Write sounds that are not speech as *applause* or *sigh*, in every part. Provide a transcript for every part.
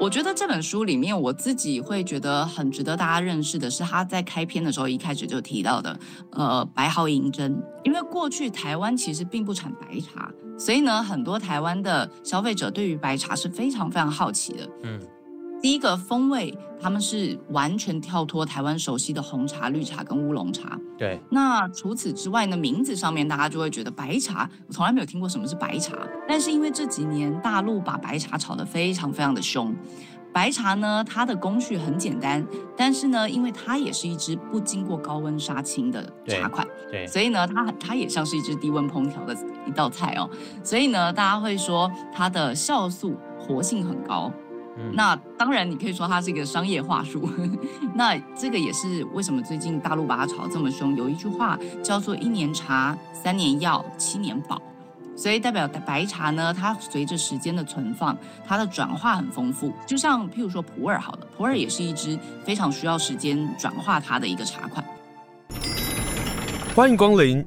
我觉得这本书里面，我自己会觉得很值得大家认识的是，他在开篇的时候一开始就提到的，呃，白毫银针。因为过去台湾其实并不产白茶，所以呢，很多台湾的消费者对于白茶是非常非常好奇的。嗯，第一个风味，他们是完全跳脱台湾熟悉的红茶、绿茶跟乌龙茶。对。那除此之外呢，名字上面大家就会觉得白茶，我从来没有听过什么是白茶。但是因为这几年大陆把白茶炒得非常非常的凶，白茶呢，它的工序很简单，但是呢，因为它也是一支不经过高温杀青的茶款，对，对，所以呢，它它也像是一支低温烹调的一道菜哦。所以呢，大家会说它的酵素活性很高。嗯、那当然，你可以说它是一个商业话术。*laughs* 那这个也是为什么最近大陆把它炒这么凶。有一句话叫做“一年茶，三年药，七年宝”，所以代表白茶呢，它随着时间的存放，它的转化很丰富。就像譬如说普洱，好了，普洱也是一支非常需要时间转化它的一个茶款。欢迎光临。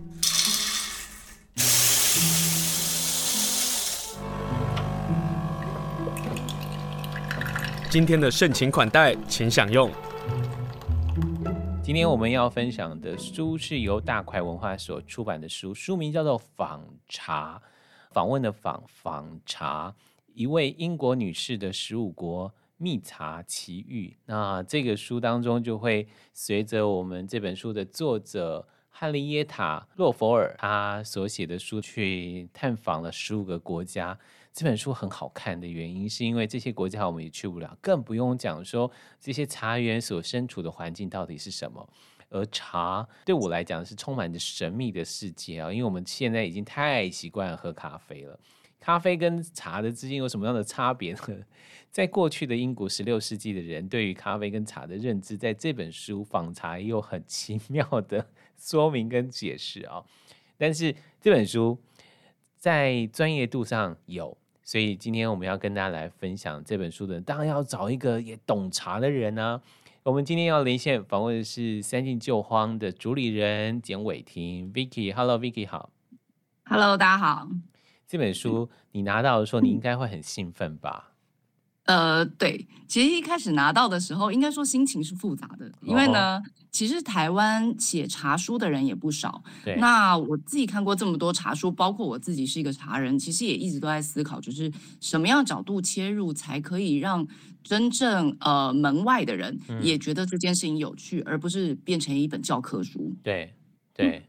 今天的盛情款待，请享用。今天我们要分享的书是由大块文化所出版的书，书名叫做《访茶》，访问的访，访茶，一位英国女士的十五国蜜茶奇遇。那这个书当中就会随着我们这本书的作者汉利耶塔·洛佛尔他所写的书去探访了十五个国家。这本书很好看的原因，是因为这些国家我们也去不了，更不用讲说这些茶园所身处的环境到底是什么。而茶对我来讲是充满着神秘的世界啊，因为我们现在已经太习惯喝咖啡了。咖啡跟茶的之间有什么样的差别呢？*laughs* 在过去的英国十六世纪的人对于咖啡跟茶的认知，在这本书《访茶》也有很奇妙的说明跟解释啊。但是这本书在专业度上有。所以今天我们要跟大家来分享这本书的，当然要找一个也懂茶的人呢、啊。我们今天要连线访问的是三晋旧荒的主理人简伟婷 Vicky，Hello Vicky 好，Hello 大家好。这本书你拿到的时候，你应该会很兴奋吧？呃，对，其实一开始拿到的时候，应该说心情是复杂的，因为呢。Oh. 其实台湾写茶书的人也不少。对。那我自己看过这么多茶书，包括我自己是一个茶人，其实也一直都在思考，就是什么样角度切入，才可以让真正呃门外的人也觉得这件事情有趣，嗯、而不是变成一本教科书。对 *laughs* 对。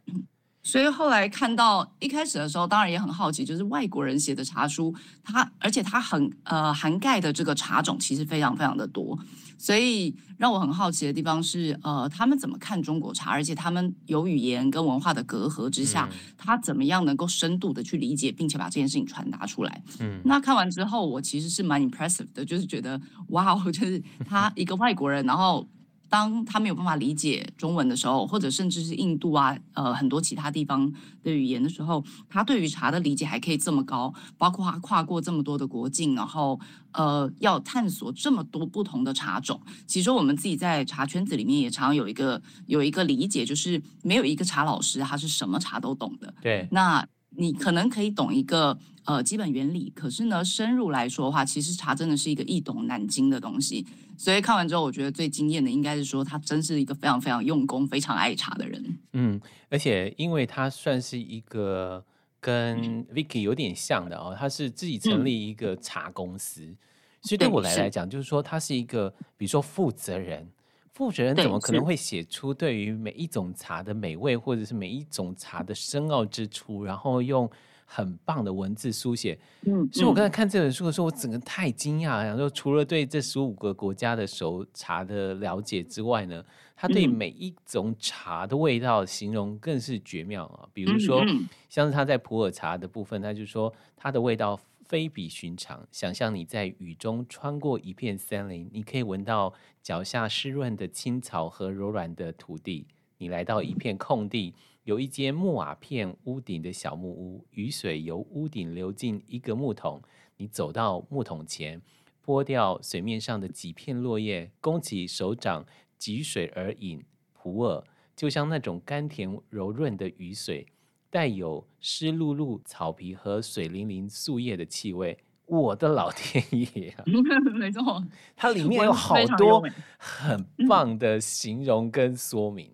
所以后来看到一开始的时候，当然也很好奇，就是外国人写的茶书，它而且它很呃涵盖的这个茶种其实非常非常的多。所以让我很好奇的地方是，呃，他们怎么看中国茶？而且他们有语言跟文化的隔阂之下，嗯、他怎么样能够深度的去理解，并且把这件事情传达出来？嗯，那看完之后，我其实是蛮 impressive 的，就是觉得哇，就是他一个外国人，然后。当他没有办法理解中文的时候，或者甚至是印度啊，呃，很多其他地方的语言的时候，他对于茶的理解还可以这么高，包括他跨过这么多的国境，然后呃，要探索这么多不同的茶种。其实我们自己在茶圈子里面也常有一个有一个理解，就是没有一个茶老师他是什么茶都懂的。对，那你可能可以懂一个。呃，基本原理，可是呢，深入来说的话，其实茶真的是一个易懂难精的东西。所以看完之后，我觉得最惊艳的应该是说，他真是一个非常非常用功、非常爱茶的人。嗯，而且因为他算是一个跟 Vicky 有点像的哦，他是自己成立一个茶公司，嗯、所以对我来来讲，就是说他是一个，比如说负责人，负责人怎么可能会写出对于每一种茶的美味，或者是每一种茶的深奥之处，然后用。很棒的文字书写，嗯，所以我刚才看这本书的时候，我整个太惊讶了。然后除了对这十五个国家的熟茶的了解之外呢，他对每一种茶的味道形容更是绝妙啊。比如说，像是他在普洱茶的部分，他就说它的味道非比寻常。想象你在雨中穿过一片森林，你可以闻到脚下湿润的青草和柔软的土地。你来到一片空地。有一间木瓦片屋顶的小木屋，雨水由屋顶流进一个木桶。你走到木桶前，拨掉水面上的几片落叶，弓起手掌，汲水而饮。普洱就像那种甘甜柔润的雨水，带有湿漉漉草皮和水灵灵树叶的气味，我的老天爷啊！没错，它里面有好多很棒的形容跟说明。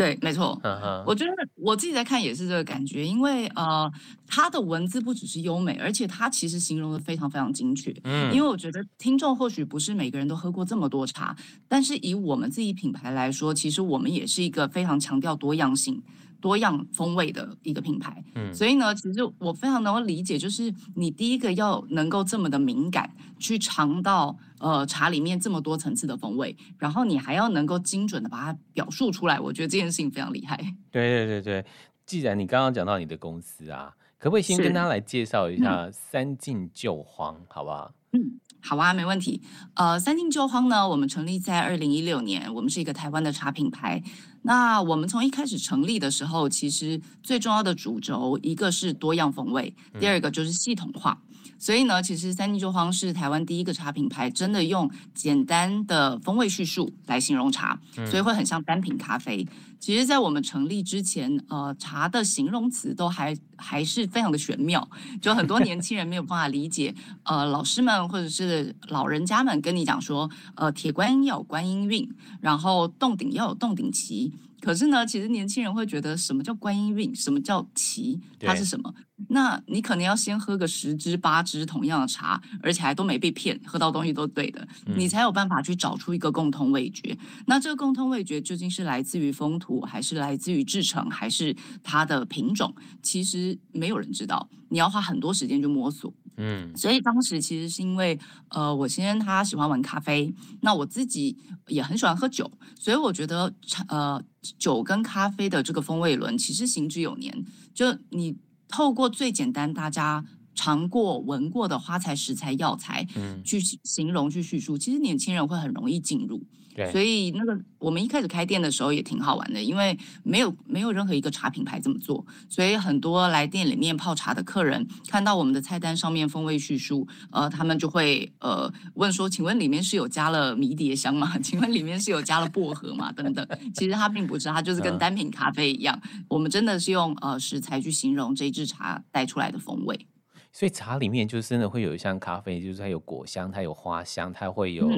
对，没错。Uh. 我觉得我自己在看也是这个感觉，因为呃，它的文字不只是优美，而且它其实形容的非常非常精确。嗯，因为我觉得听众或许不是每个人都喝过这么多茶，但是以我们自己品牌来说，其实我们也是一个非常强调多样性。多样风味的一个品牌，嗯，所以呢，其实我非常能够理解，就是你第一个要能够这么的敏感，去尝到呃茶里面这么多层次的风味，然后你还要能够精准的把它表述出来，我觉得这件事情非常厉害。对对对对，既然你刚刚讲到你的公司啊，可不可以先跟大家来介绍一下三进旧荒，嗯、好不好？嗯。好啊，没问题。呃，三进旧荒呢，我们成立在二零一六年，我们是一个台湾的茶品牌。那我们从一开始成立的时候，其实最重要的主轴，一个是多样风味，第二个就是系统化。嗯所以呢，其实三进旧荒是台湾第一个茶品牌，真的用简单的风味叙述来形容茶，所以会很像单品咖啡。其实，在我们成立之前，呃，茶的形容词都还还是非常的玄妙，*laughs* 就很多年轻人没有办法理解。呃，老师们或者是老人家们跟你讲说，呃，铁观音要有观音韵，然后洞顶要有洞顶期。可是呢，其实年轻人会觉得什么叫观音韵，什么叫奇，它是什么？那你可能要先喝个十支八支同样的茶，而且还都没被骗，喝到东西都对的，嗯、你才有办法去找出一个共通味觉。那这个共通味觉究竟是来自于风土，还是来自于制成，还是它的品种？其实没有人知道，你要花很多时间去摸索。嗯，所以当时其实是因为，呃，我先生他喜欢玩咖啡，那我自己也很喜欢喝酒，所以我觉得，呃，酒跟咖啡的这个风味轮其实行之有年。就你透过最简单大家尝过、闻过的花材、食材、药材，嗯，去形容、去叙述，其实年轻人会很容易进入。对所以那个我们一开始开店的时候也挺好玩的，因为没有没有任何一个茶品牌这么做，所以很多来店里面泡茶的客人看到我们的菜单上面风味叙述，呃，他们就会呃问说，请问里面是有加了迷迭香吗？*laughs* 请问里面是有加了薄荷吗？等等，其实它并不是，它就是跟单品咖啡一样，嗯、我们真的是用呃食材去形容这一支茶带出来的风味。所以茶里面就真的会有像咖啡，就是它有果香，它有花香，它会有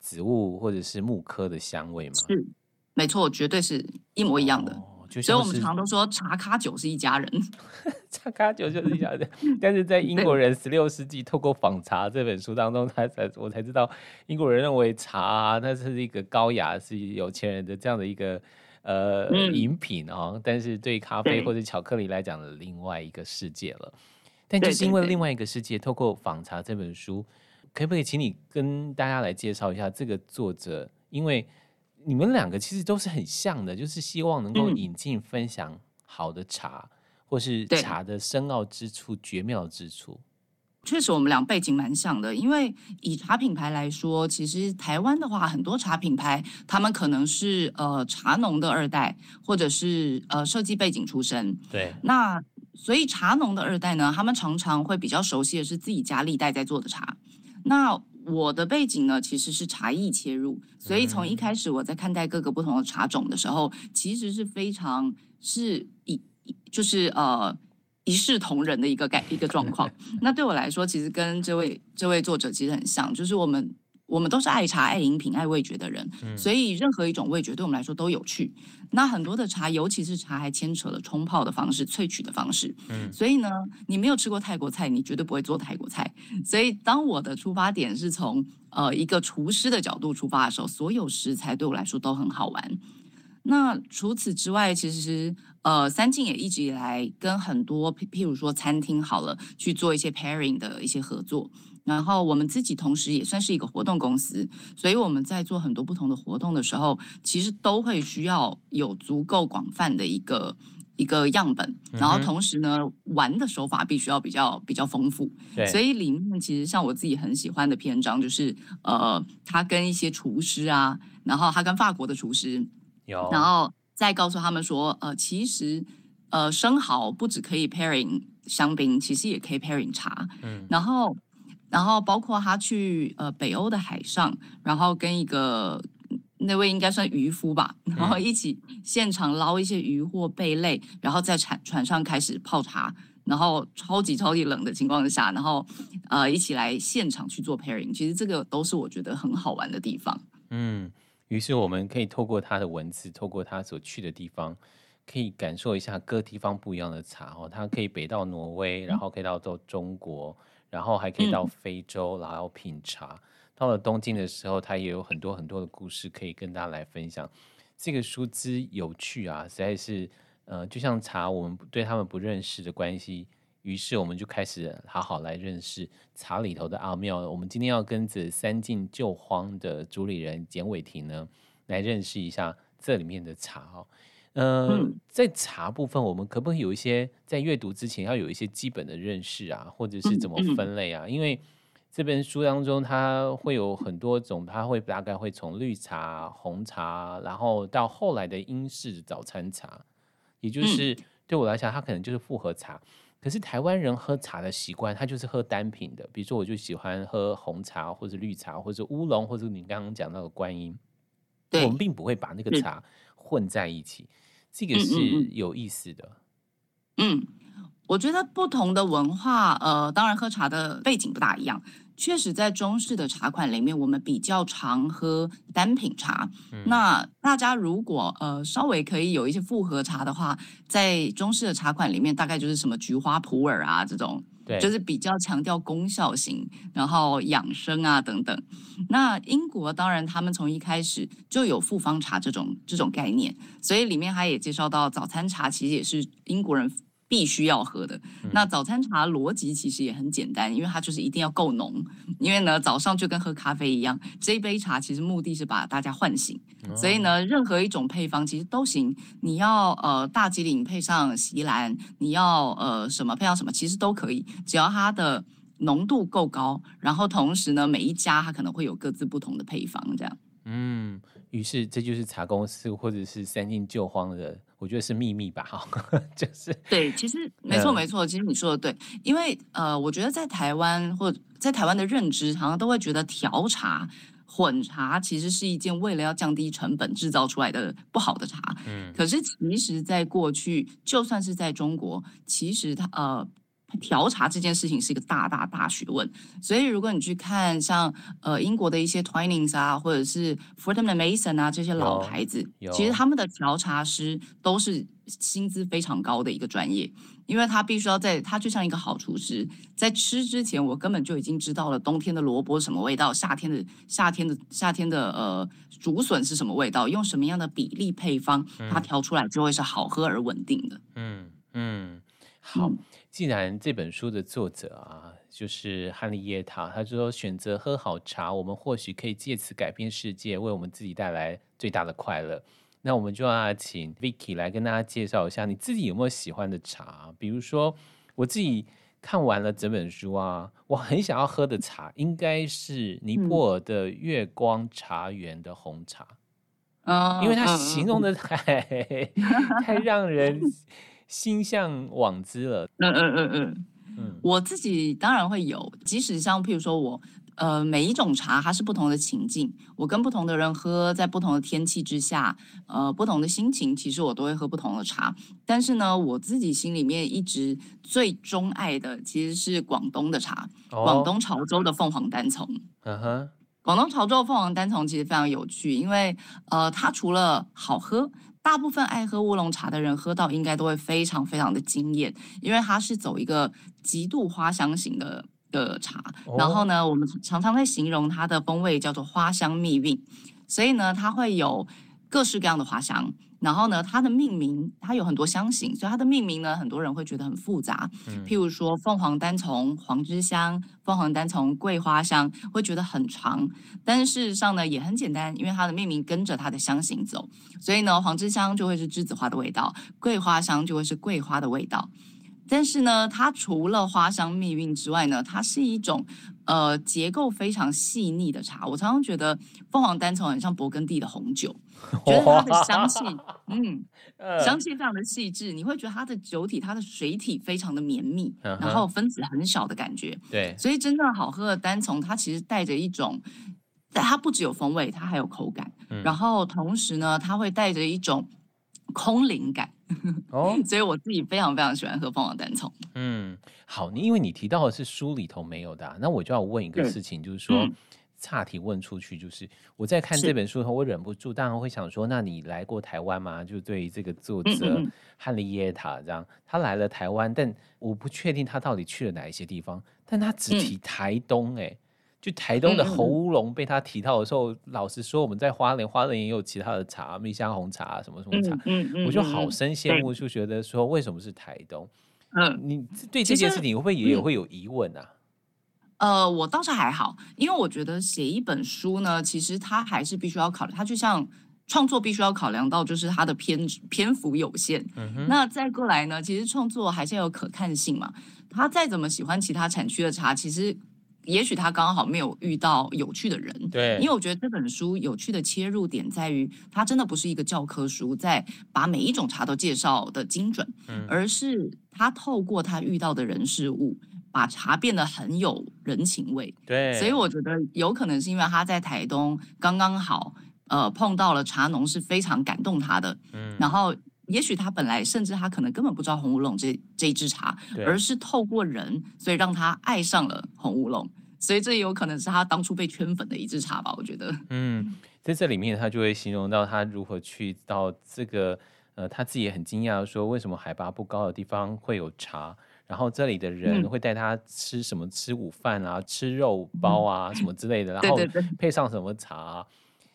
植物或者是木科的香味吗？是，没错，绝对是一模一样的。哦、所以我们常常都说茶咖酒是一家人，*laughs* 茶咖酒就是一家人。但是在英国人十六世纪透过访茶这本书当中，他才我才知道，英国人认为茶啊，它是一个高雅、是有钱人的这样的一个呃、嗯、饮品哦。但是对咖啡或者巧克力来讲的另外一个世界了。但就是因为另外一个世界，透过访茶这本书，可不可以请你跟大家来介绍一下这个作者？因为你们两个其实都是很像的，就是希望能够引进分享好的茶，或是茶的深奥之处、绝妙之处。确实，我们俩背景蛮像的。因为以茶品牌来说，其实台湾的话，很多茶品牌他们可能是呃茶农的二代，或者是呃设计背景出身。对，那。所以茶农的二代呢，他们常常会比较熟悉的是自己家历代在做的茶。那我的背景呢，其实是茶艺切入，所以从一开始我在看待各个不同的茶种的时候，其实是非常是一就是呃一视同仁的一个概一个状况。*laughs* 那对我来说，其实跟这位这位作者其实很像，就是我们。我们都是爱茶、爱饮品、爱味觉的人，嗯、所以任何一种味觉对我们来说都有趣。那很多的茶，尤其是茶，还牵扯了冲泡的方式、萃取的方式。嗯，所以呢，你没有吃过泰国菜，你绝对不会做泰国菜。所以，当我的出发点是从呃一个厨师的角度出发的时候，所有食材对我来说都很好玩。那除此之外，其实呃三进也一直以来跟很多譬譬如说餐厅好了去做一些 pairing 的一些合作。然后我们自己同时也算是一个活动公司，所以我们在做很多不同的活动的时候，其实都会需要有足够广泛的一个一个样本，然后同时呢，玩的手法必须要比较比较丰富。对所以里面其实像我自己很喜欢的篇章，就是呃，他跟一些厨师啊，然后他跟法国的厨师，有然后再告诉他们说，呃，其实呃，生蚝不只可以 pairing 香槟，其实也可以 pairing 茶。嗯，然后。然后包括他去呃北欧的海上，然后跟一个那位应该算渔夫吧，然后一起现场捞一些鱼或贝类，然后在船船上开始泡茶。然后超级超级冷的情况下，然后呃一起来现场去做 pairing，其实这个都是我觉得很好玩的地方。嗯，于是我们可以透过他的文字，透过他所去的地方，可以感受一下各地方不一样的茶哦。它可以北到挪威，然后可以到到中国，然后还可以到非洲，然后品茶。到了东京的时候，他也有很多很多的故事可以跟大家来分享。这个书之有趣啊，实在是，呃，就像茶，我们对他们不认识的关系，于是我们就开始好好来认识茶里头的奥妙。我们今天要跟着三进旧荒的主理人简伟霆呢，来认识一下这里面的茶哦。呃、嗯，在茶部分，我们可不可以有一些在阅读之前要有一些基本的认识啊，或者是怎么分类啊？因为这本书当中，它会有很多种，它会大概会从绿茶、红茶，然后到后来的英式早餐茶，也就是对我来讲，它可能就是复合茶。可是台湾人喝茶的习惯，他就是喝单品的，比如说我就喜欢喝红茶，或者绿茶，或者乌龙，或者你刚刚讲到的观音，我们并不会把那个茶混在一起，这个是有意思的。嗯。嗯我觉得不同的文化，呃，当然喝茶的背景不大一样。确实，在中式的茶馆里面，我们比较常喝单品茶。嗯、那大家如果呃稍微可以有一些复合茶的话，在中式的茶馆里面，大概就是什么菊花普洱啊这种，对，就是比较强调功效型，然后养生啊等等。那英国当然他们从一开始就有复方茶这种这种概念，所以里面他也介绍到早餐茶，其实也是英国人。必须要喝的。那早餐茶逻辑其实也很简单，因为它就是一定要够浓。因为呢，早上就跟喝咖啡一样，这一杯茶其实目的是把大家唤醒。所以呢，任何一种配方其实都行。你要呃大吉岭配上席兰，你要呃什么配上什么，其实都可以，只要它的浓度够高。然后同时呢，每一家它可能会有各自不同的配方，这样。嗯，于是这就是茶公司或者是三进旧荒的。我觉得是秘密吧，哈，*laughs* 就是对，其实没错没错，其实你说的对，因为呃，我觉得在台湾或在台湾的认知，好像都会觉得调茶、混茶其实是一件为了要降低成本制造出来的不好的茶。嗯，可是其实，在过去，就算是在中国，其实它呃。调茶这件事情是一个大大大学问，所以如果你去看像呃英国的一些 Twinings 啊，或者是 Fortnum & Mason 啊这些老牌子，其实他们的调茶师都是薪资非常高的一个专业，因为他必须要在他就像一个好厨师，在吃之前我根本就已经知道了冬天的萝卜什么味道，夏天的夏天的夏天的呃竹笋是什么味道，用什么样的比例配方，它调出来就会是好喝而稳定的。嗯嗯，好。嗯既然这本书的作者啊，就是汉利耶塔，他说选择喝好茶，我们或许可以借此改变世界，为我们自己带来最大的快乐。那我们就要请 Vicky 来跟大家介绍一下，你自己有没有喜欢的茶？比如说，我自己看完了整本书啊，我很想要喝的茶，应该是尼泊尔的月光茶园的红茶，嗯，因为它形容的太 *laughs* 太让人。心向往之了。嗯嗯嗯嗯嗯，我自己当然会有。即使像譬如说我，呃，每一种茶它是不同的情境，我跟不同的人喝，在不同的天气之下，呃，不同的心情，其实我都会喝不同的茶。但是呢，我自己心里面一直最钟爱的其实是广东的茶，哦、广东潮州的凤凰单丛。嗯哼，广东潮州的凤凰单丛其实非常有趣，因为呃，它除了好喝。大部分爱喝乌龙茶的人喝到应该都会非常非常的惊艳，因为它是走一个极度花香型的的茶。哦、然后呢，我们常常会形容它的风味叫做花香蜜韵，所以呢，它会有各式各样的花香。然后呢，它的命名它有很多香型，所以它的命名呢，很多人会觉得很复杂。嗯、譬如说凤凰单丛黄栀香，凤凰单丛桂花香，会觉得很长。但是事实上呢，也很简单，因为它的命名跟着它的香型走，所以呢，黄栀香就会是栀子花的味道，桂花香就会是桂花的味道。但是呢，它除了花香蜜韵之外呢，它是一种呃结构非常细腻的茶。我常常觉得凤凰单丛很像勃艮第的红酒，*laughs* 觉得它的香气，嗯，香气非常的细致。你会觉得它的酒体、它的水体非常的绵密，然后分子很小的感觉。对，所以真正好喝的单丛，它其实带着一种，它不只有风味，它还有口感。然后同时呢，它会带着一种空灵感。哦，*laughs* 所以我自己非常非常喜欢喝凤凰单丛。嗯，好，你因为你提到的是书里头没有的、啊，那我就要问一个事情，就是说。嗯岔题问出去，就是我在看这本书后，我忍不住，当然会想说，那你来过台湾吗？就对于这个作者汉利耶塔这样，他来了台湾，但我不确定他到底去了哪一些地方，但他只提台东、欸，哎、嗯，就台东的侯乌龙被他提到的时候，老实说，我们在花莲，花莲也有其他的茶，蜜香红茶什么什么茶，嗯嗯、我就好生羡慕，就觉得说，为什么是台东？嗯，你对这件事情会不会也会有疑问啊？呃，我倒是还好，因为我觉得写一本书呢，其实它还是必须要考虑，它就像创作必须要考量到，就是它的篇篇幅有限。嗯哼。那再过来呢，其实创作还是要有可看性嘛。他再怎么喜欢其他产区的茶，其实也许他刚好没有遇到有趣的人。对。因为我觉得这本书有趣的切入点在于，它真的不是一个教科书，在把每一种茶都介绍的精准，嗯，而是他透过他遇到的人事物。把茶变得很有人情味，对，所以我觉得有可能是因为他在台东刚刚好，呃，碰到了茶农是非常感动他的，嗯，然后也许他本来甚至他可能根本不知道红乌龙这这一支茶，而是透过人，所以让他爱上了红乌龙，所以这也有可能是他当初被圈粉的一支茶吧，我觉得，嗯，在这里面他就会形容到他如何去到这个，呃，他自己也很惊讶说为什么海拔不高的地方会有茶。然后这里的人会带他吃什么？吃午饭啊，吃肉包啊，什么之类的。然后配上什么茶啊，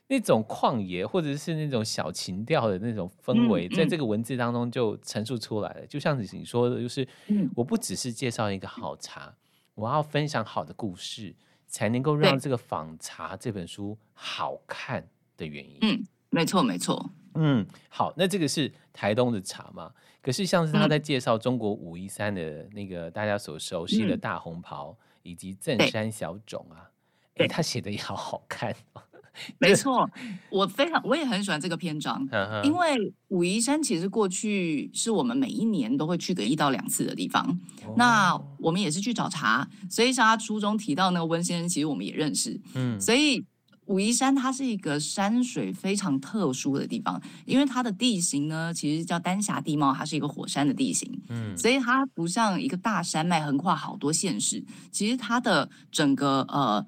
那种旷野或者是那种小情调的那种氛围，在这个文字当中就陈述出来了。就像你说的，就是我不只是介绍一个好茶，我要分享好的故事，才能够让这个访茶这本书好看的原因。嗯，没错，没错。嗯，好，那这个是台东的茶嘛？可是，像是他在介绍中国武夷山的那个大家所熟悉的大红袍，以及正山小种啊，哎，他写的也好好看哦。*laughs* 没错，我非常我也很喜欢这个篇章，因为武夷山其实过去是我们每一年都会去个一到两次的地方。那我们也是去找茶，所以像他书中提到那个温先生，其实我们也认识。嗯，所以。武夷山它是一个山水非常特殊的地方，因为它的地形呢，其实叫丹霞地貌，它是一个火山的地形，嗯，所以它不像一个大山脉横跨好多县市，其实它的整个呃。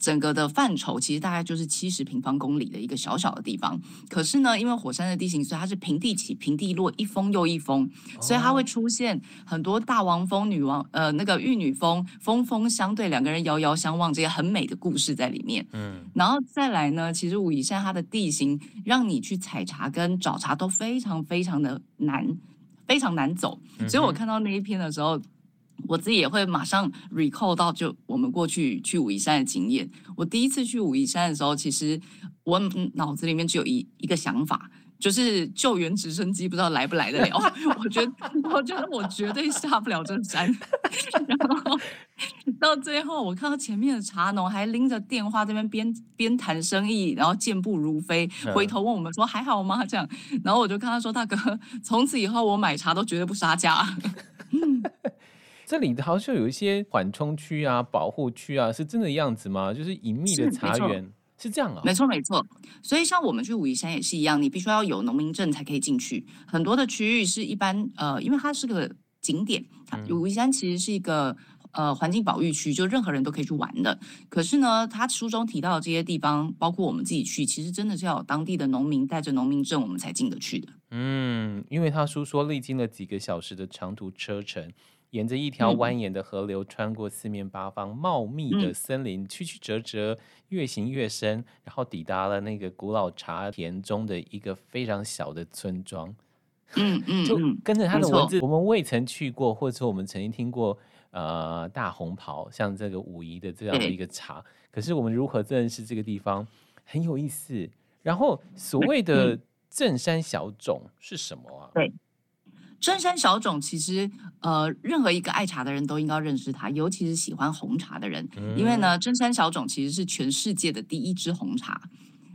整个的范畴其实大概就是七十平方公里的一个小小的地方，可是呢，因为火山的地形，所以它是平地起平地落，一峰又一峰，所以它会出现很多大王峰、女王呃那个玉女峰，峰峰相对，两个人遥遥相望，这些很美的故事在里面。嗯，然后再来呢，其实武夷山它的地形让你去采茶跟找茶都非常非常的难，非常难走，所以我看到那一篇的时候。我自己也会马上 recall 到，就我们过去去武夷山的经验。我第一次去武夷山的时候，其实我脑子里面只有一一个想法，就是救援直升机不知道来不来得了。*laughs* 我觉得，我觉得我绝对下不了这山。*laughs* 然后到最后，我看到前面的茶农还拎着电话这边边边谈生意，然后健步如飞，回头问我们说还好吗？这样，然后我就跟他说：“大哥，从此以后我买茶都绝对不杀价。” *laughs* 这里好像有一些缓冲区啊、保护区啊，是真的样子吗？就是隐秘的茶园是，这样啊？没错，没错。所以像我们去武夷山也是一样，你必须要有农民证才可以进去。很多的区域是一般呃，因为它是个景点，武夷山其实是一个呃环境保育区，就任何人都可以去玩的。可是呢，他书中提到的这些地方，包括我们自己去，其实真的是要有当地的农民带着农民证，我们才进得去的。嗯，因为他书说历经了几个小时的长途车程。沿着一条蜿蜒的河流，穿过四面八方茂密的森林，曲曲折折，越行越深，然后抵达了那个古老茶田中的一个非常小的村庄。嗯嗯，就跟着他的文字，我们未曾去过，或者说我们曾经听过，呃，大红袍，像这个武夷的这样的一个茶，可是我们如何认识这个地方，很有意思。然后所谓的镇山小种是什么啊？对。镇山小种其实，呃，任何一个爱茶的人都应该认识它，尤其是喜欢红茶的人，因为呢，真山小种其实是全世界的第一支红茶。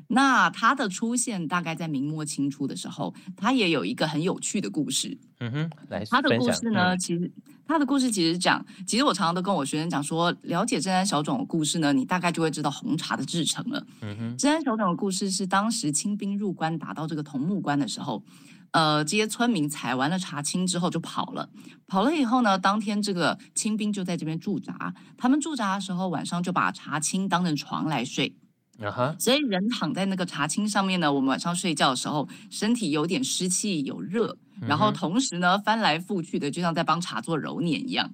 那它的出现大概在明末清初的时候，它也有一个很有趣的故事。嗯哼，来，它的故事呢，嗯、其实它的故事其实讲，其实我常常都跟我学生讲说，了解真山小种的故事呢，你大概就会知道红茶的制成了。嗯哼，真山小种的故事是当时清兵入关打到这个桐木关的时候，呃，这些村民采完了茶青之后就跑了，跑了以后呢，当天这个清兵就在这边驻扎，他们驻扎的时候晚上就把茶青当成床来睡。啊哈！所以人躺在那个茶青上面呢，我们晚上睡觉的时候，身体有点湿气，有热，然后同时呢翻来覆去的，就像在帮茶做揉捻一样。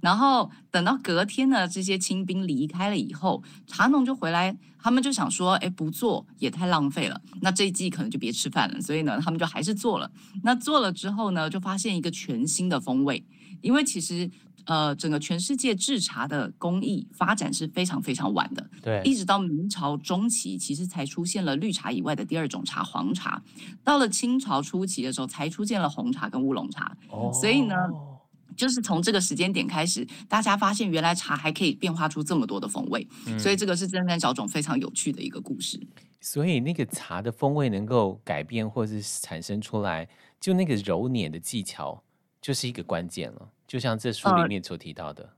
然后等到隔天呢，这些清兵离开了以后，茶农就回来，他们就想说，哎，不做也太浪费了，那这一季可能就别吃饭了。所以呢，他们就还是做了。那做了之后呢，就发现一个全新的风味，因为其实。呃，整个全世界制茶的工艺发展是非常非常晚的，对，一直到明朝中期，其实才出现了绿茶以外的第二种茶——黄茶。到了清朝初期的时候，才出现了红茶跟乌龙茶。哦，所以呢，*laughs* 就是从这个时间点开始，大家发现原来茶还可以变化出这么多的风味。嗯，所以这个是真山小种非常有趣的一个故事。所以那个茶的风味能够改变或是产生出来，就那个揉捻的技巧就是一个关键了。就像这书里面所提到的，呃、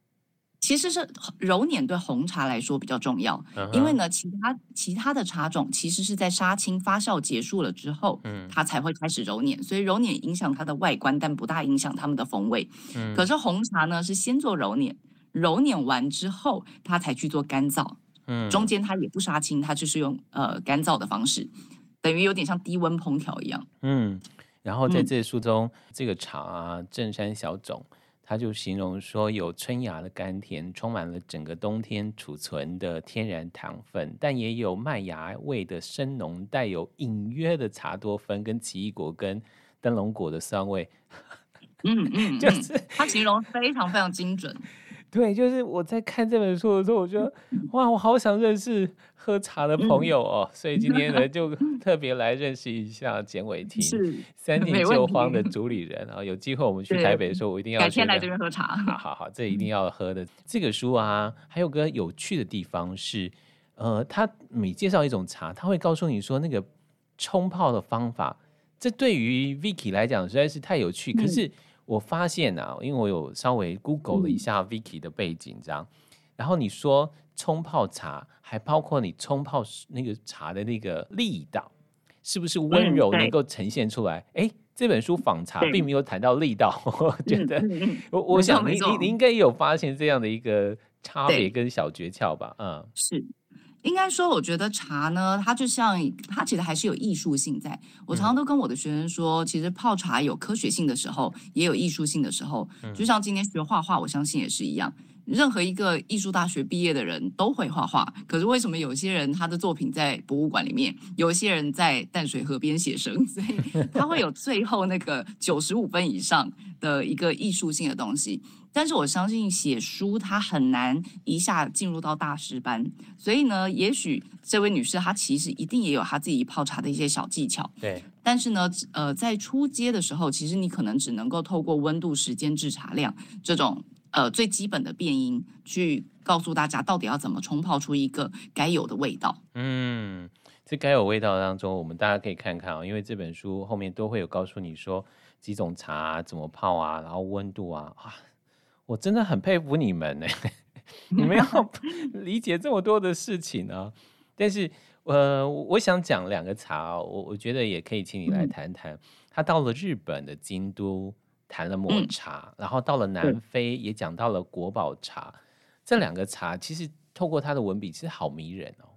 其实是揉捻对红茶来说比较重要，嗯、因为呢，其他其他的茶种其实是在杀青发酵结束了之后，嗯，它才会开始揉捻，所以揉捻影响它的外观，但不大影响它们的风味。嗯，可是红茶呢是先做揉捻，揉捻完之后，它才去做干燥，嗯，中间它也不杀青，它就是用呃干燥的方式，等于有点像低温烹调一样。嗯，然后在这书中，嗯、这个茶啊，正山小种。他就形容说，有春芽的甘甜，充满了整个冬天储存的天然糖分，但也有麦芽味的深浓，带有隐约的茶多酚跟奇异果跟灯笼果的酸味。嗯 *laughs* 嗯，就是他形容非常非常精准。对，就是我在看这本书的时候，我觉得哇，我好想认识喝茶的朋友哦，嗯、所以今天呢，就特别来认识一下简伟婷，*laughs* 三井酒坊的 *laughs* 主理人啊。有机会我们去台北的时候，我一定要改天来这边喝茶。好好好，这一定要喝的。这个书啊，还有个有趣的地方是，呃，他每介绍一种茶，他会告诉你说那个冲泡的方法。这对于 Vicky 来讲实在是太有趣，可是。嗯我发现啊，因为我有稍微 Google 了一下 Vicky 的背景，这样，嗯、然后你说冲泡茶，还包括你冲泡那个茶的那个力道，是不是温柔能够呈现出来？哎、嗯，这本书访茶并没有谈到力道，*laughs* 我觉得，嗯、我我想你你你应该有发现这样的一个差别跟小诀窍吧？嗯，是。应该说，我觉得茶呢，它就像它其实还是有艺术性在。我常常都跟我的学生说，其实泡茶有科学性的时候，也有艺术性的时候。就像今天学画画，我相信也是一样。任何一个艺术大学毕业的人都会画画，可是为什么有些人他的作品在博物馆里面，有些人在淡水河边写生，*laughs* 所以他会有最后那个九十五分以上的一个艺术性的东西。但是我相信写书他很难一下进入到大师班，所以呢，也许这位女士她其实一定也有她自己泡茶的一些小技巧。对，但是呢，呃，在初阶的时候，其实你可能只能够透过温度、时间、制茶量这种呃最基本的变音，去告诉大家到底要怎么冲泡出一个该有的味道。嗯，这该有味道当中，我们大家可以看看啊，因为这本书后面都会有告诉你说几种茶怎么泡啊，然后温度啊，啊。我真的很佩服你们呢，*laughs* 你们要 *laughs* 理解这么多的事情呢、啊。但是，呃，我想讲两个茶，我我觉得也可以请你来谈谈。他到了日本的京都谈了抹茶，嗯、然后到了南非也讲到了国宝茶。这两个茶其实透过他的文笔，其实好迷人哦。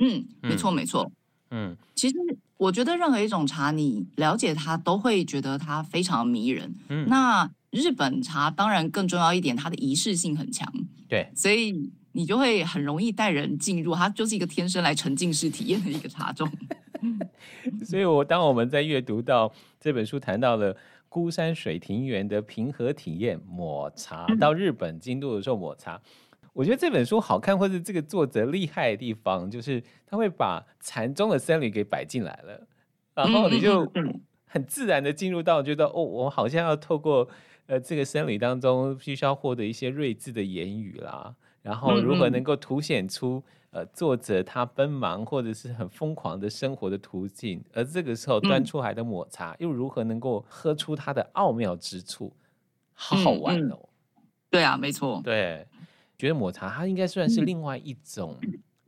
嗯，没错没错。嗯，其实我觉得任何一种茶，你了解它，都会觉得它非常迷人。嗯，那。日本茶当然更重要一点，它的仪式性很强，对，所以你就会很容易带人进入，它就是一个天生来沉浸式体验的一个茶种。*laughs* 所以，我当我们在阅读到这本书谈到了孤山水庭园的平和体验抹茶，到日本京都的时候抹茶，我觉得这本书好看，或是这个作者厉害的地方，就是他会把禅宗的僧侣给摆进来了，然后你就很自然的进入到，觉得哦，我好像要透过。呃，这个僧侣当中，必须要获得一些睿智的言语啦，然后如何能够凸显出呃作者他奔忙或者是很疯狂的生活的途径，而这个时候端出来的抹茶、嗯、又如何能够喝出它的奥妙之处？好好玩哦！对啊，没错。对，觉得抹茶它应该算是另外一种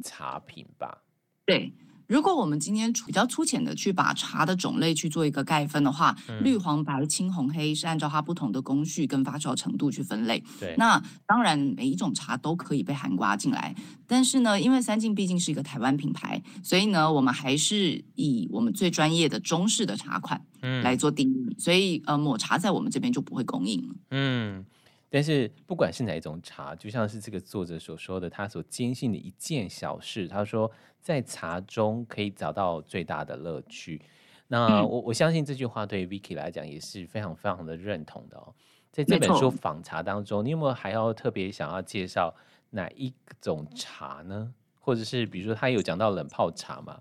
茶品吧？对。如果我们今天比较粗浅的去把茶的种类去做一个概分的话，嗯、绿、黄、白、青、红、黑是按照它不同的工序跟发酵程度去分类。对，那当然每一种茶都可以被含刮进来，但是呢，因为三尽毕竟是一个台湾品牌，所以呢，我们还是以我们最专业的中式的茶款来做定义，嗯、所以呃，抹茶在我们这边就不会供应了。嗯。但是不管是哪一种茶，就像是这个作者所说的，他所坚信的一件小事，他说在茶中可以找到最大的乐趣。那我我相信这句话对 Vicky 来讲也是非常非常的认同的哦。在这本书《访茶》当中，你有没有还要特别想要介绍哪一种茶呢？或者是比如说他有讲到冷泡茶嘛？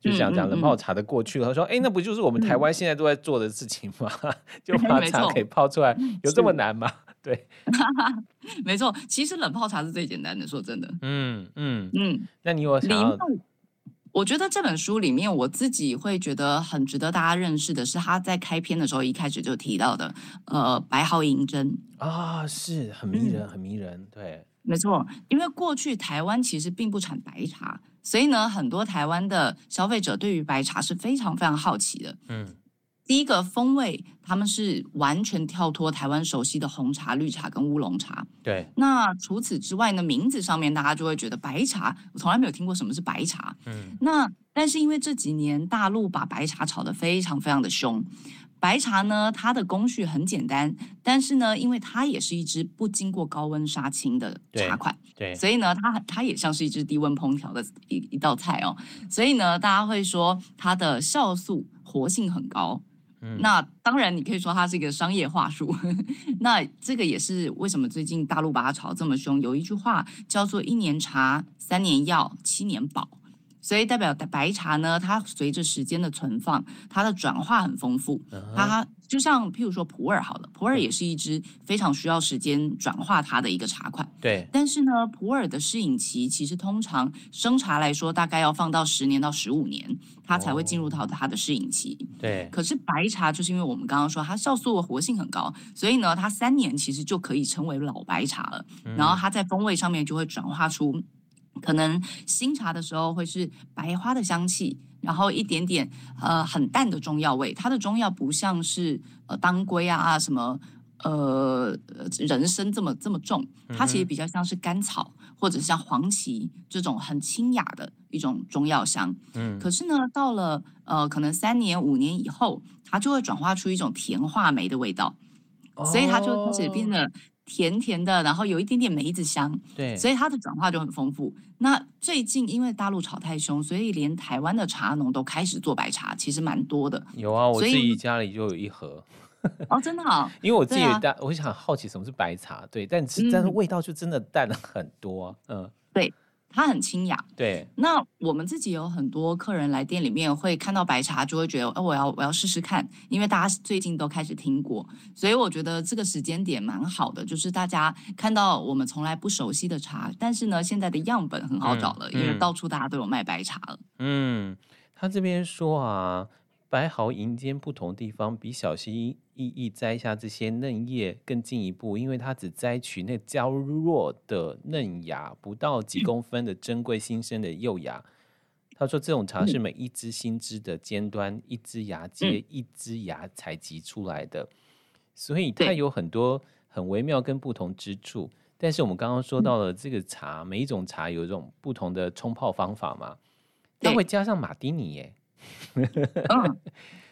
就想讲冷泡茶的过去了。他说：“哎，那不就是我们台湾现在都在做的事情吗？*laughs* 就 *laughs* 把茶给泡出来，有这么难吗？”对，*laughs* 没错，其实冷泡茶是最简单的。说真的，嗯嗯嗯。那你有想要？我觉得这本书里面，我自己会觉得很值得大家认识的是，他在开篇的时候一开始就提到的，呃，白毫银针啊，是很迷人，很迷人。对，没错，因为过去台湾其实并不产白茶，所以呢，很多台湾的消费者对于白茶是非常非常好奇的。嗯。第一个风味，他们是完全跳脱台湾熟悉的红茶、绿茶跟乌龙茶。对。那除此之外呢，名字上面大家就会觉得白茶，我从来没有听过什么是白茶。嗯。那但是因为这几年大陆把白茶炒得非常非常的凶，白茶呢，它的工序很简单，但是呢，因为它也是一支不经过高温杀青的茶款，对。对。所以呢，它它也像是一支低温烹调的一一道菜哦。所以呢，大家会说它的酵素活性很高。那当然，你可以说它是一个商业话术。*laughs* 那这个也是为什么最近大陆把它炒这么凶。有一句话叫做“一年茶，三年药，七年宝”，所以代表白茶呢，它随着时间的存放，它的转化很丰富。它就像譬如说普洱好了，普洱也是一支非常需要时间转化它的一个茶款。对。但是呢，普洱的适饮期其实通常生茶来说，大概要放到十年到十五年。它才会进入到它的适应期。对，可是白茶就是因为我们刚刚说它酵素的活性很高，所以呢，它三年其实就可以称为老白茶了。嗯、然后它在风味上面就会转化出，可能新茶的时候会是白花的香气，然后一点点呃很淡的中药味。它的中药不像是呃当归啊什么呃人参这么这么重，它其实比较像是甘草。或者像黄芪这种很清雅的一种中药香，嗯，可是呢，到了呃可能三年五年以后，它就会转化出一种甜话梅的味道，哦、所以它就开始变得甜甜的，然后有一点点梅子香，对，所以它的转化就很丰富。那最近因为大陆炒太凶，所以连台湾的茶农都开始做白茶，其实蛮多的。有啊，我自己家里就有一盒。哦，真的好，*laughs* 因为我自己也淡，啊、我想好奇什么是白茶，对，但是但是味道就真的淡了很多，嗯，对，它很清雅，对。那我们自己有很多客人来店里面会看到白茶，就会觉得，哦，我要我要试试看，因为大家最近都开始听过，所以我觉得这个时间点蛮好的，就是大家看到我们从来不熟悉的茶，但是呢，现在的样本很好找了，因为到处大家都有卖白茶了。嗯，他这边说啊。白毫银尖不同地方，比小心翼翼摘下这些嫩叶更进一步，因为它只摘取那娇弱的嫩芽，不到几公分的珍贵新生的幼芽。他说，这种茶是每一支新枝的尖端，一支芽接一支芽采集出来的，所以它有很多很微妙跟不同之处。但是我们刚刚说到了这个茶，每一种茶有一种不同的冲泡方法嘛，它会加上马丁尼耶。*laughs* 嗯，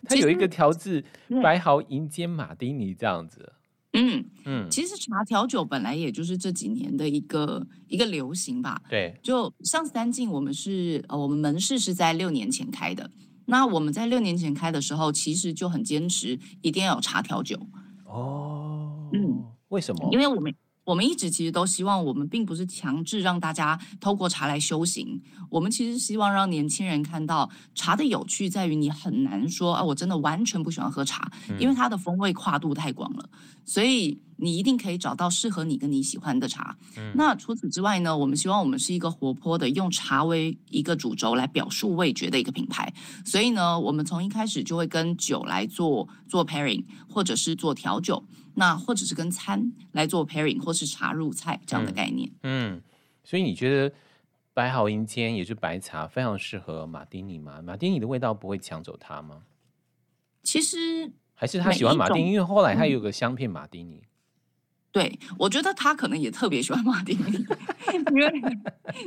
它有一个调制白毫银尖马丁尼这样子。嗯嗯，其实茶调酒本来也就是这几年的一个一个流行吧。对，就像三进，我们是呃，我们门市是在六年前开的。那我们在六年前开的时候，其实就很坚持一定要有茶调酒。哦，嗯，为什么？因为我们。我们一直其实都希望，我们并不是强制让大家透过茶来修行。我们其实希望让年轻人看到茶的有趣在于，你很难说啊，我真的完全不喜欢喝茶，因为它的风味跨度太广了。所以你一定可以找到适合你跟你喜欢的茶。嗯、那除此之外呢，我们希望我们是一个活泼的，用茶为一个主轴来表述味觉的一个品牌。所以呢，我们从一开始就会跟酒来做做 pairing，或者是做调酒，那或者是跟餐来做 pairing，或是茶入菜这样的概念。嗯，嗯，所以你觉得白毫银尖也是白茶，非常适合马丁尼吗？马丁尼的味道不会抢走它吗？其实。还是他喜欢马丁，因为后来他有个香片马丁尼。对，我觉得他可能也特别喜欢马丁尼，*laughs* 因为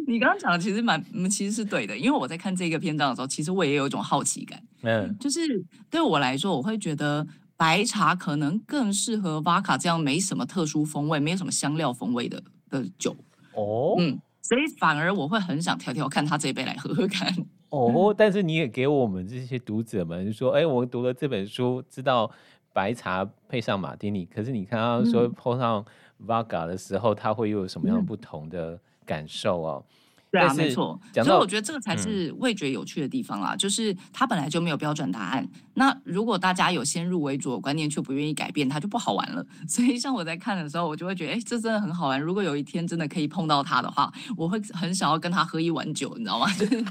你刚刚讲的其实蛮，其实是对的。因为我在看这个篇章的时候，其实我也有一种好奇感。嗯，就是对我来说，我会觉得白茶可能更适合 Vodka 这样没什么特殊风味、没有什么香料风味的的酒。哦，嗯，所以反而我会很想调调看他这一杯来喝喝看。哦，但是你也给我们这些读者们说，哎，我读了这本书，知道白茶配上马丁尼，可是你看他说碰上 Vodka 的时候，他会又有什么样不同的感受哦？对啊，没错。所以我觉得这个才是味觉有趣的地方啦，嗯、就是它本来就没有标准答案。那如果大家有先入为主的观念，却不愿意改变，它就不好玩了。*laughs* 所以像我在看的时候，我就会觉得，哎，这真的很好玩。如果有一天真的可以碰到它的话，我会很想要跟他喝一碗酒，你知道吗？*laughs* 就是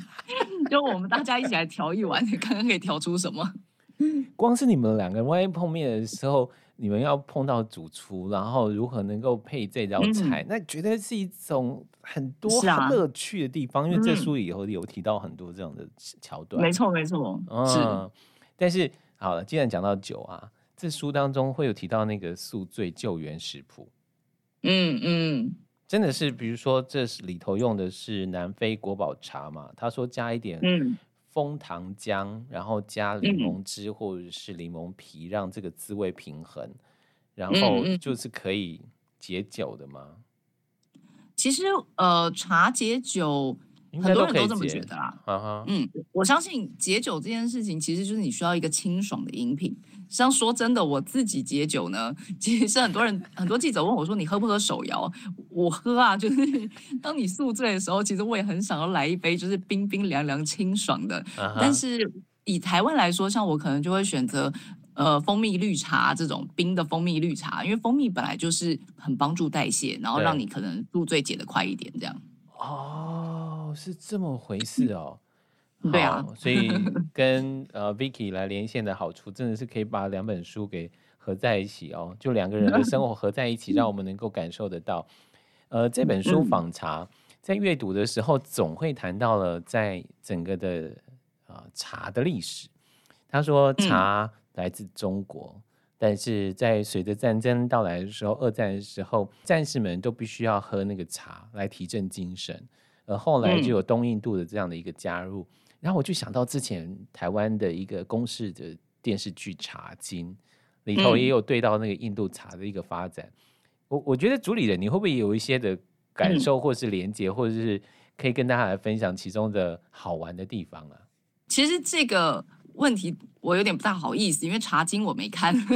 就我们大家一起来调一碗，看看可以调出什么。*laughs* 光是你们两个人万一碰面的时候。你们要碰到主厨，然后如何能够配这道菜，嗯、那绝对是一种很多乐趣的地方。啊、因为这书里以后有提到很多这样的桥段。没错，没错，嗯。是但是好了，既然讲到酒啊，这书当中会有提到那个宿醉救援食谱。嗯嗯，真的是，比如说这是里头用的是南非国宝茶嘛？他说加一点嗯。枫糖浆，然后加柠檬汁或者是柠檬皮，嗯、让这个滋味平衡，然后就是可以解酒的吗？其实，呃，茶解酒。很多人都这么觉得啦，嗯，我相信解酒这件事情其实就是你需要一个清爽的饮品。像说真的，我自己解酒呢，其实很多人很多记者问我说，你喝不喝手摇？我喝啊，就是 *laughs* 当你宿醉的时候，其实我也很想要来一杯就是冰冰凉凉清爽的。啊、但是以台湾来说，像我可能就会选择呃蜂蜜绿茶这种冰的蜂蜜绿茶，因为蜂蜜本来就是很帮助代谢，然后让你可能入醉解的快一点这样。哦，是这么回事哦。对啊，所以跟呃 Vicky 来连线的好处，真的是可以把两本书给合在一起哦，就两个人的生活合在一起，*laughs* 让我们能够感受得到。呃，这本书访茶，在阅读的时候，总会谈到了在整个的啊、呃、茶的历史。他说茶来自中国。但是在随着战争到来的时候，二战的时候，战士们都必须要喝那个茶来提振精神，而后来就有东印度的这样的一个加入，嗯、然后我就想到之前台湾的一个公式的电视剧《茶经》里头也有对到那个印度茶的一个发展。嗯、我我觉得主理人你会不会有一些的感受，或是连接，嗯、或者是可以跟大家来分享其中的好玩的地方啊？其实这个。问题我有点不大好意思，因为《茶经》我没看。*laughs*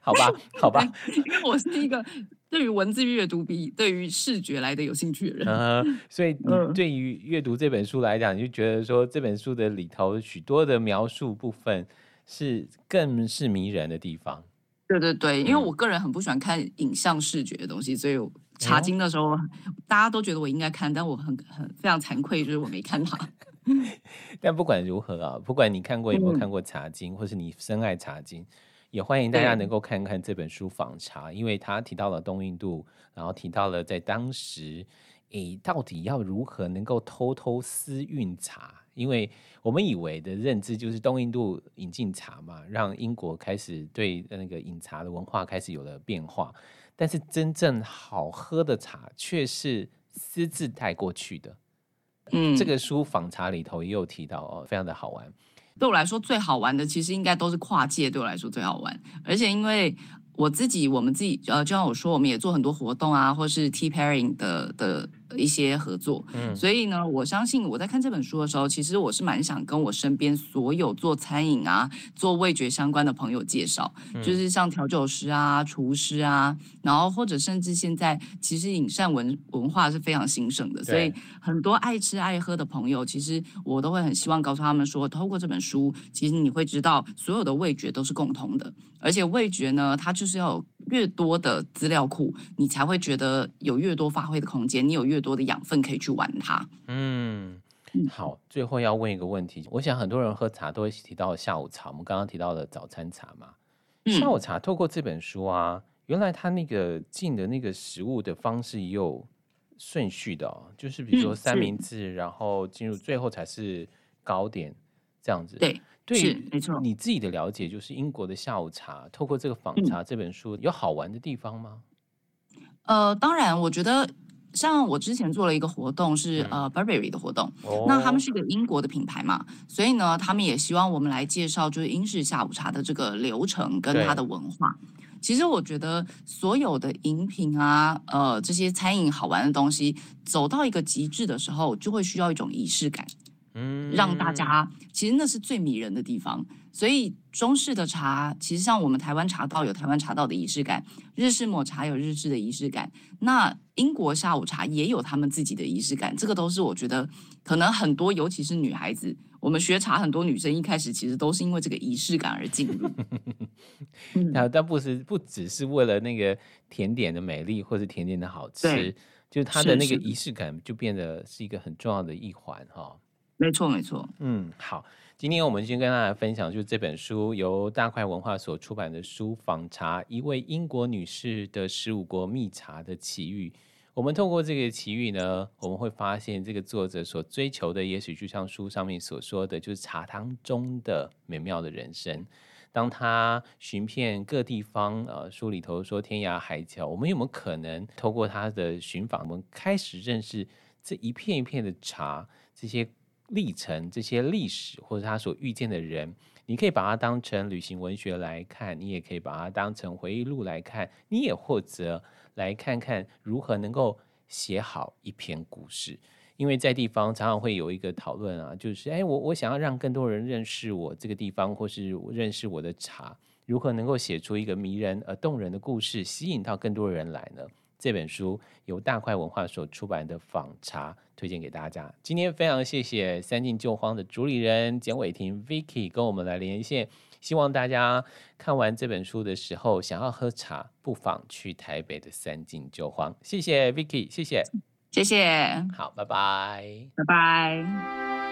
好吧，*laughs* 好吧，因为我是一个对于文字阅读比对于视觉来的有兴趣的人。Uh. 所以你对于阅读这本书来讲，你就觉得说这本书的里头许多的描述部分是更是迷人的地方。对对对，因为我个人很不喜欢看影像视觉的东西，所以《茶经》的时候，嗯、大家都觉得我应该看，但我很很非常惭愧，就是我没看它。*laughs* 但不管如何啊，不管你看过有没有看过《茶经》，嗯、或是你深爱《茶经》，也欢迎大家能够看看这本书《访茶》，因为他提到了东印度，然后提到了在当时，诶，到底要如何能够偷偷私运茶？因为我们以为的认知就是东印度引进茶嘛，让英国开始对那个饮茶的文化开始有了变化，但是真正好喝的茶却是私自带过去的。嗯，这个书访茶里头也有提到哦，非常的好玩。对我来说最好玩的，其实应该都是跨界。对我来说最好玩，而且因为我自己，我们自己呃，就像我说，我们也做很多活动啊，或是 tea pairing 的的。一些合作，嗯，所以呢，我相信我在看这本书的时候，其实我是蛮想跟我身边所有做餐饮啊、做味觉相关的朋友介绍，嗯、就是像调酒师啊、厨师啊，然后或者甚至现在其实饮膳文文化是非常兴盛的，所以很多爱吃爱喝的朋友，其实我都会很希望告诉他们说，透过这本书，其实你会知道所有的味觉都是共通的，而且味觉呢，它就是要有越多的资料库，你才会觉得有越多发挥的空间，你有越多的养分可以去玩它。嗯，好，最后要问一个问题，我想很多人喝茶都会提到下午茶，我们刚刚提到的早餐茶嘛，下午茶透过这本书啊，原来它那个进的那个食物的方式也有顺序的哦，就是比如说三明治，嗯、然后进入最后才是糕点这样子。对。对，是没错。你自己的了解就是英国的下午茶，透过这个访茶这本书，有好玩的地方吗？呃，当然，我觉得像我之前做了一个活动是，是、嗯、呃 Burberry 的活动，哦、那他们是一个英国的品牌嘛，所以呢，他们也希望我们来介绍就是英式下午茶的这个流程跟它的文化。其实我觉得所有的饮品啊，呃，这些餐饮好玩的东西，走到一个极致的时候，就会需要一种仪式感。嗯，让大家其实那是最迷人的地方。所以中式的茶，其实像我们台湾茶道有台湾茶道的仪式感，日式抹茶有日式的仪式感，那英国下午茶也有他们自己的仪式感。这个都是我觉得可能很多，尤其是女孩子，我们学茶很多女生一开始其实都是因为这个仪式感而进入。*laughs* 但但不是不只是为了那个甜点的美丽或者甜点的好吃，就是它的那个仪式感就变得是一个很重要的一环哈。没错，没错。嗯，好，今天我们先跟大家分享，就是这本书由大块文化所出版的书《访茶：一位英国女士的十五国蜜茶的奇遇》。我们透过这个奇遇呢，我们会发现这个作者所追求的，也许就像书上面所说的，就是茶汤中的美妙的人生。当他寻遍各地方，呃，书里头说天涯海角，我们有没有可能透过他的寻访，我们开始认识这一片一片的茶，这些。历程这些历史，或者他所遇见的人，你可以把它当成旅行文学来看，你也可以把它当成回忆录来看，你也或者来看看如何能够写好一篇故事。因为在地方常常会有一个讨论啊，就是哎，我我想要让更多人认识我这个地方，或是认识我的茶，如何能够写出一个迷人而动人的故事，吸引到更多人来呢？这本书由大块文化所出版的《访茶》推荐给大家。今天非常谢谢三进旧荒的主理人简伟霆 Vicky 跟我们来连线。希望大家看完这本书的时候，想要喝茶，不妨去台北的三进旧荒。谢谢 Vicky，谢谢，谢谢。好，拜拜，拜拜。